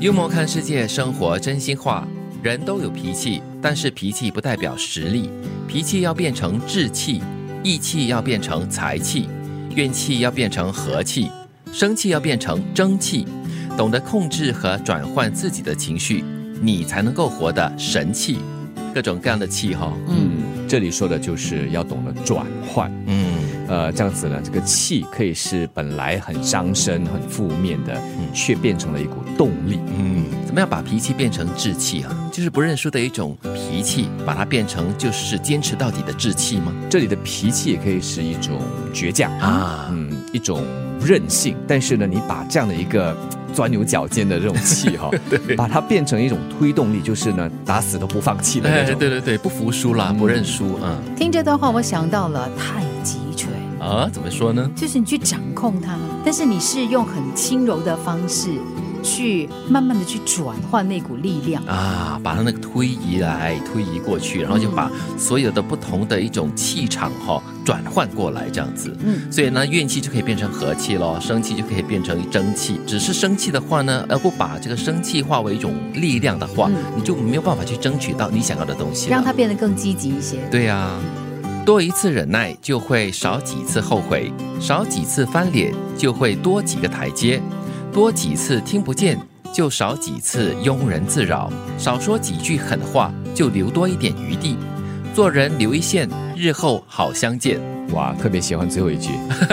幽默看世界，生活真心话。人都有脾气，但是脾气不代表实力。脾气要变成志气，义气要变成财气，怨气要变成和气，生气要变成争气。懂得控制和转换自己的情绪，你才能够活得神气。各种各样的气哈，嗯，这里说的就是要懂得转换。嗯，呃，这样子呢，这个气可以是本来很伤身、很负面的，却变成了一股动力。嗯，怎么样把脾气变成志气啊？就是不认输的一种脾气，把它变成就是坚持到底的志气吗？这里的脾气也可以是一种倔强啊嗯，一种韧性。但是呢，你把这样的一个钻牛角尖的这种气哈，把它变成一种推动力，就是呢，打死都不放弃的那哎，种。对对对，不服输啦，不认输，嗯听这段话，我想到了太啊，怎么说呢？就是你去掌控它，但是你是用很轻柔的方式去慢慢的去转换那股力量。啊，把它那个推移来推移过去，然后就把所有的不同的一种气场哈、转换过来，这样子。嗯，所以呢，怨气就可以变成和气咯，生气就可以变成争气。只是生气的话呢，而不把这个生气化为一种力量的话，嗯你就没有办法去争取到你想要的东西。让它变得更积极一些。对呀、多一次忍耐就会少几次后悔，少几次翻脸就会多几个台阶，多几次听不见就少几次庸人自扰，少说几句狠话就留多一点余地，做人留一线，日后好相见。哇，特别喜欢最后一句。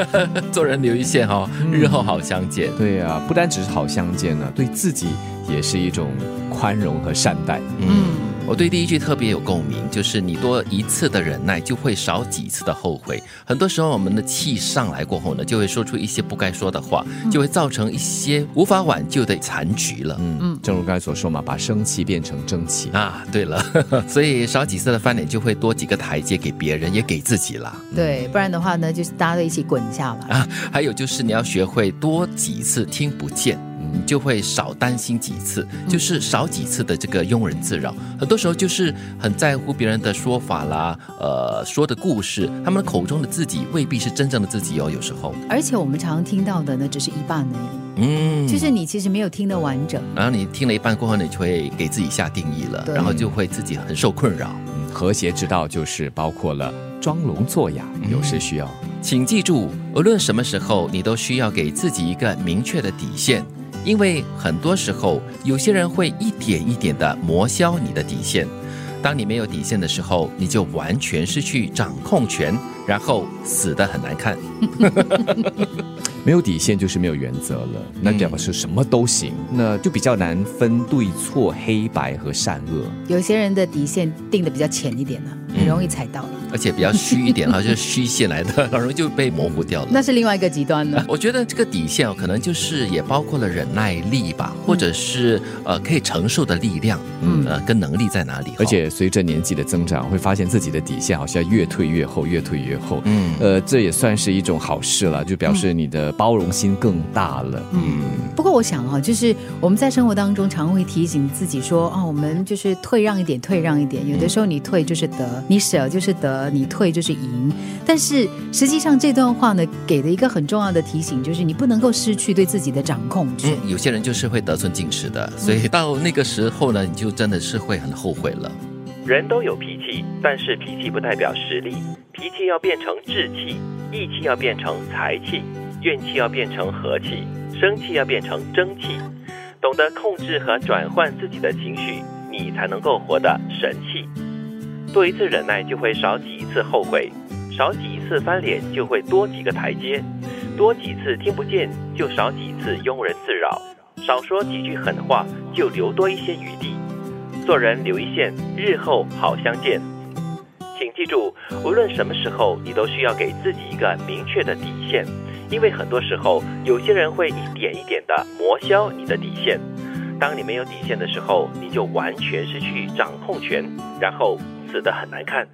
做人留一线哈、哦，日后好相见。对啊、不单只是好相见呢，对自己也是一种宽容和善待。嗯，我对第一句特别有共鸣，就是你多一次的忍耐，就会少几次的后悔。很多时候，我们的气上来过后呢，就会说出一些不该说的话，就会造成一些无法挽救的残局了。嗯嗯，正如刚才所说嘛，把生气变成争气。啊，对了，所以少几次的翻脸，就会多几个台阶给别人，也给自己啦。对，不然的话呢，就是大家都一起滚下来。啊，还有就是你要学会多几次听不见。你就会少担心几次，就是少几次的这个庸人自扰。很多时候就是很在乎别人的说法啦，呃，说的故事，他们口中的自己未必是真正的自己哦。有时候，而且我们常常听到的呢，只是一半而已，嗯，就是你其实没有听得完整。然后你听了一半过后，你就会给自己下定义了，然后就会自己很受困扰。嗯，和谐之道就是包括了装聋作哑，有时需要。请记住，无论什么时候，你都需要给自己一个明确的底线，因为很多时候，有些人会一点一点的磨消你的底线。当你没有底线的时候，你就完全失去掌控权，然后死的很难看。没有底线就是没有原则了，那表示什么都行，那就比较难分对错、黑白和善恶。有些人的底线定的比较浅一点呢、很容易踩到了，而且比较虚一点哈，就是虚线来的，很容易就被模糊掉了。那是另外一个极端了。我觉得这个底线哦，可能就是也包括了忍耐力吧，或者是呃可以承受的力量，嗯呃跟能力在哪里？而且随着年纪的增长，会发现自己的底线好像越退越厚，越退越厚。嗯呃，这也算是一种好事了，就表示你的包容心更大了。嗯不过我想哈、就是我们在生活当中常会提醒自己说，哦，我们就是退让一点，退让一点。有的时候你退就是得，你舍就是得，你退就是赢。但是实际上这段话呢，给的一个很重要的提醒，就是你不能够失去对自己的掌控权。嗯，有些人就是会得寸进尺的，所以到那个时候呢，你就真的是会很后悔了。人都有脾气，但是脾气不代表实力。脾气要变成志气，义气要变成财气，怨气要变成和气，生气要变成争气。懂得控制和转换自己的情绪，你才能够活得神气。多一次忍耐，就会少几次后悔；少几次翻脸，就会多几个台阶；多几次听不见，就少几次庸人自扰；少说几句狠话，就留多一些余地。做人留一线，日后好相见。请记住，无论什么时候，你都需要给自己一个明确的底线，因为很多时候，有些人会一点一点的磨消你的底线。当你没有底线的时候，你就完全失去掌控权，然后死的很难看。